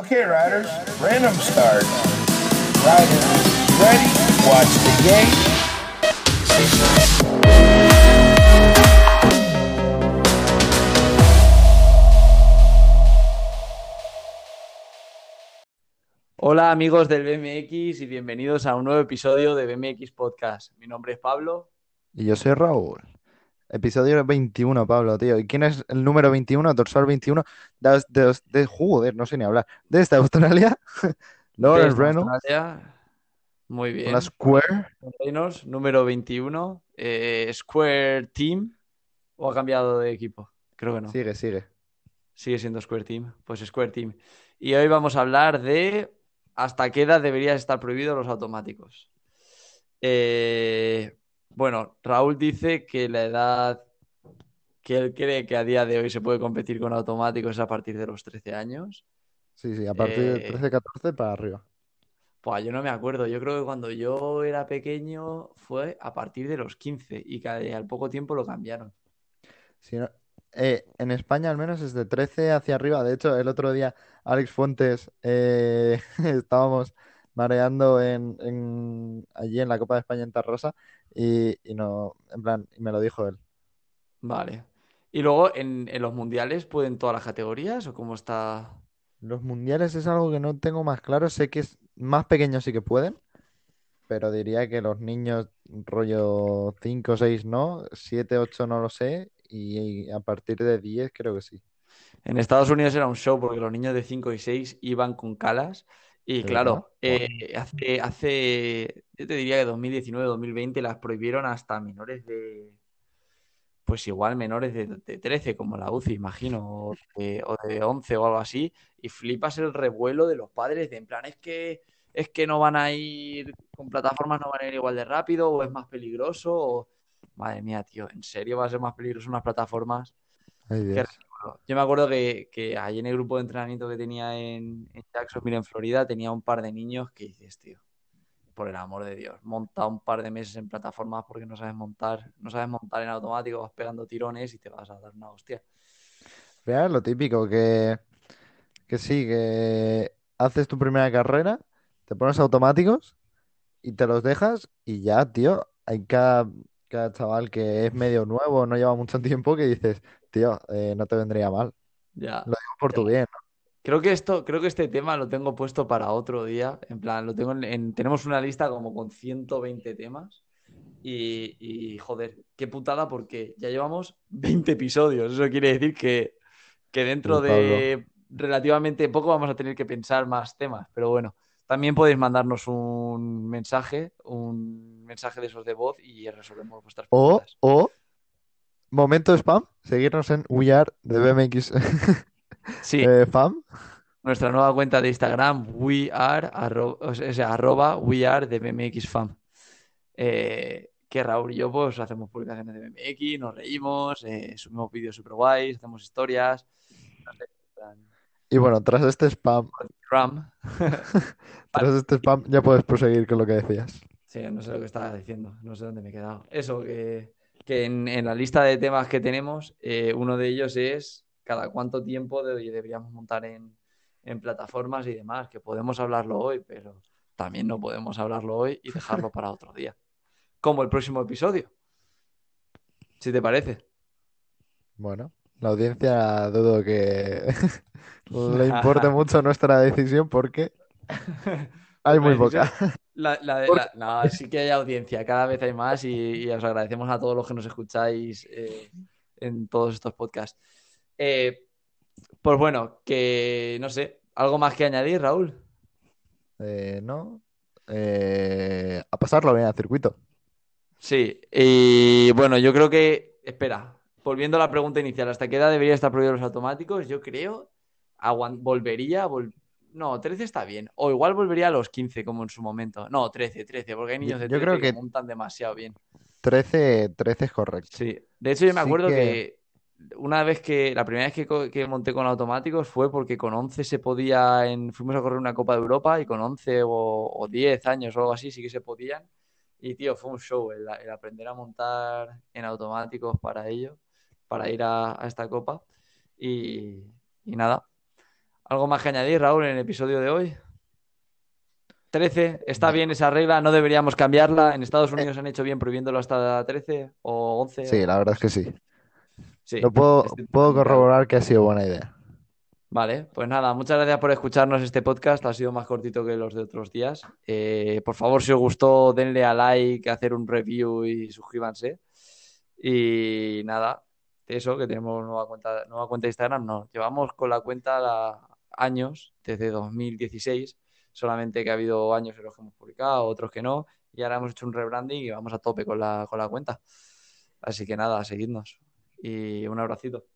Okay, riders, random start. Riders, ready? Watch the game. Hola amigos del BMX y bienvenidos a un nuevo episodio de BMX Podcast. Mi nombre es Pablo. Y yo soy Raúl. Episodio 21, Pablo, tío. ¿Y quién es el número 21, dorsal 21? De, de, de- joder, no sé ni hablar. Desde Australia, Lawrence Reynolds, Australia. Muy bien. la Square. Reynolds, número 21. eh, Square Team. ¿O ha cambiado de equipo? Creo que no. Sigue, sigue. Sigue siendo Square Team. Pues Square Team. Y hoy vamos a hablar de hasta qué edad deberían estar prohibidos los automáticos. Eh, bueno, Raúl dice que la edad que él cree que a día de hoy se puede competir con automáticos es a partir de los 13 años. Sí, sí, a partir de Eh, 13, 14 para arriba. Pues yo no me acuerdo. Yo creo que cuando yo era pequeño fue a partir de los 15 y que al poco tiempo lo cambiaron. No- eh, en España al menos es de 13 hacia arriba. De hecho, el otro día Alex Fuentes eh, estábamos mareando en, en- allí en la Copa de España en Tarrosa y, y no, en plan, y me lo dijo él. Vale. Y luego en, en los mundiales pueden todas las categorías o cómo está. Los mundiales es algo que no tengo más claro. Sé que es más pequeños sí que pueden, pero diría que los niños rollo 5 o 6 no, 7, 8 no lo sé, y, a partir de 10 creo que sí. En Estados Unidos era un show porque los niños de 5 y 6 iban con calas. Y ¿De claro, eh, hace, hace, yo te diría que 2019, 2020 las prohibieron hasta menores de, pues igual menores de, de 13, como la UCI, imagino, o de, o de 11 o algo así. Y flipas el revuelo de los padres de en plan, es que, es que no van a ir con plataformas, no van a ir igual de rápido, o es más peligroso, o... Madre mía, tío, ¿en serio va a ser más peligroso unas plataformas? Ay, Yo me acuerdo que, que ahí en el grupo de entrenamiento que tenía en, en Jacksonville, en Florida, tenía un par de niños que dices, tío, por el amor de Dios, monta un par de meses en plataformas porque no sabes montar, no sabes montar en automático, vas pegando tirones y te vas a dar una hostia. Vea, lo típico, que, que sí, que haces tu primera carrera, te pones automáticos y te los dejas y ya, tío, hay cada, cada chaval que es medio nuevo, no lleva mucho tiempo, que dices, tío, eh, no te vendría mal. Ya. Lo digo por tu bien, ¿no? Creo que esto, creo que este tema lo tengo puesto para otro día. En plan, lo tengo en, en- tenemos una lista como con 120 temas. Y, y, joder, qué putada porque ya llevamos 20 episodios. Eso quiere decir que, que dentro de relativamente poco vamos a tener que pensar más temas. Pero bueno, también podéis mandarnos un mensaje, un mensaje de esos de voz y resolvemos vuestras O, preguntas. o, momento spam, seguirnos en We Are de BMX Sí, eh, Fam. nuestra nueva cuenta de Instagram, we are, arro- o sea, arroba we are de BMX Fam. Eh, que Raúl y yo pues hacemos publicaciones de BMX, nos reímos, eh, subimos vídeos super guays, hacemos historias. no sé, en plan, Y bueno, tras este spam, Ram. tras este spam ya puedes proseguir con lo que decías. Sí, no sé lo que estaba diciendo, no sé dónde me he quedado. Eso, que, que en, en la lista de temas que tenemos, eh, uno de ellos es cada cuánto tiempo de- deberíamos montar en, en plataformas y demás, que podemos hablarlo hoy, pero también no podemos hablarlo hoy y dejarlo para otro día. Como el próximo episodio. Si te parece. Bueno, la audiencia dudo que le importe mucho nuestra decisión porque hay muy poca. La- la- la- no, sí que hay audiencia, cada vez hay más y, y os agradecemos a todos los que nos escucháis eh, en todos estos podcasts. Eh, pues bueno, que no sé, ¿algo más que añadir, Raúl? Eh, no. A pasarlo bien al circuito. Sí, y bueno, yo creo que, espera, volviendo a la pregunta inicial, ¿hasta qué edad deberían estar prohibidos los automáticos? Yo creo, volvería, vol- no, 13 está bien, o igual volvería a los 15 como en su momento. No, 13, 13, porque hay Yo, niños de yo 13 creo que que montan demasiado bien. 13, 13 es correcto. Sí, de hecho yo me Sí acuerdo que- que una vez que, la primera vez que, que monté con automáticos fue porque con 11 se podía, en, fuimos a correr una Copa de Europa y con 11 o, o 10 años o algo así sí que se podían. Y tío, fue un show el, el aprender a montar en automáticos para ello, para ir a, a esta Copa. Y, y nada, ¿Algo más que añadir, Raúl, en el episodio de hoy? 13, está bien esa regla, no deberíamos cambiarla. En Estados Unidos han hecho bien prohibiéndolo hasta 13 o 11. Sí, la verdad es que sí. Sí, Lo puedo, corroborar que ha sido buena idea. Vale, pues nada, muchas gracias por escucharnos este podcast. Ha sido más cortito que los de otros días. Eh, por favor, si os gustó, denle a like, hacer un review y suscríbanse. Y nada, eso, que tenemos nueva cuenta, nueva cuenta de Instagram. No, llevamos con la cuenta la- años, desde 2016. Solamente que ha habido años en los que hemos publicado, otros que no. Y ahora hemos hecho un rebranding y vamos a tope con la, con la cuenta. Así que nada, seguidnos. Y un abracito.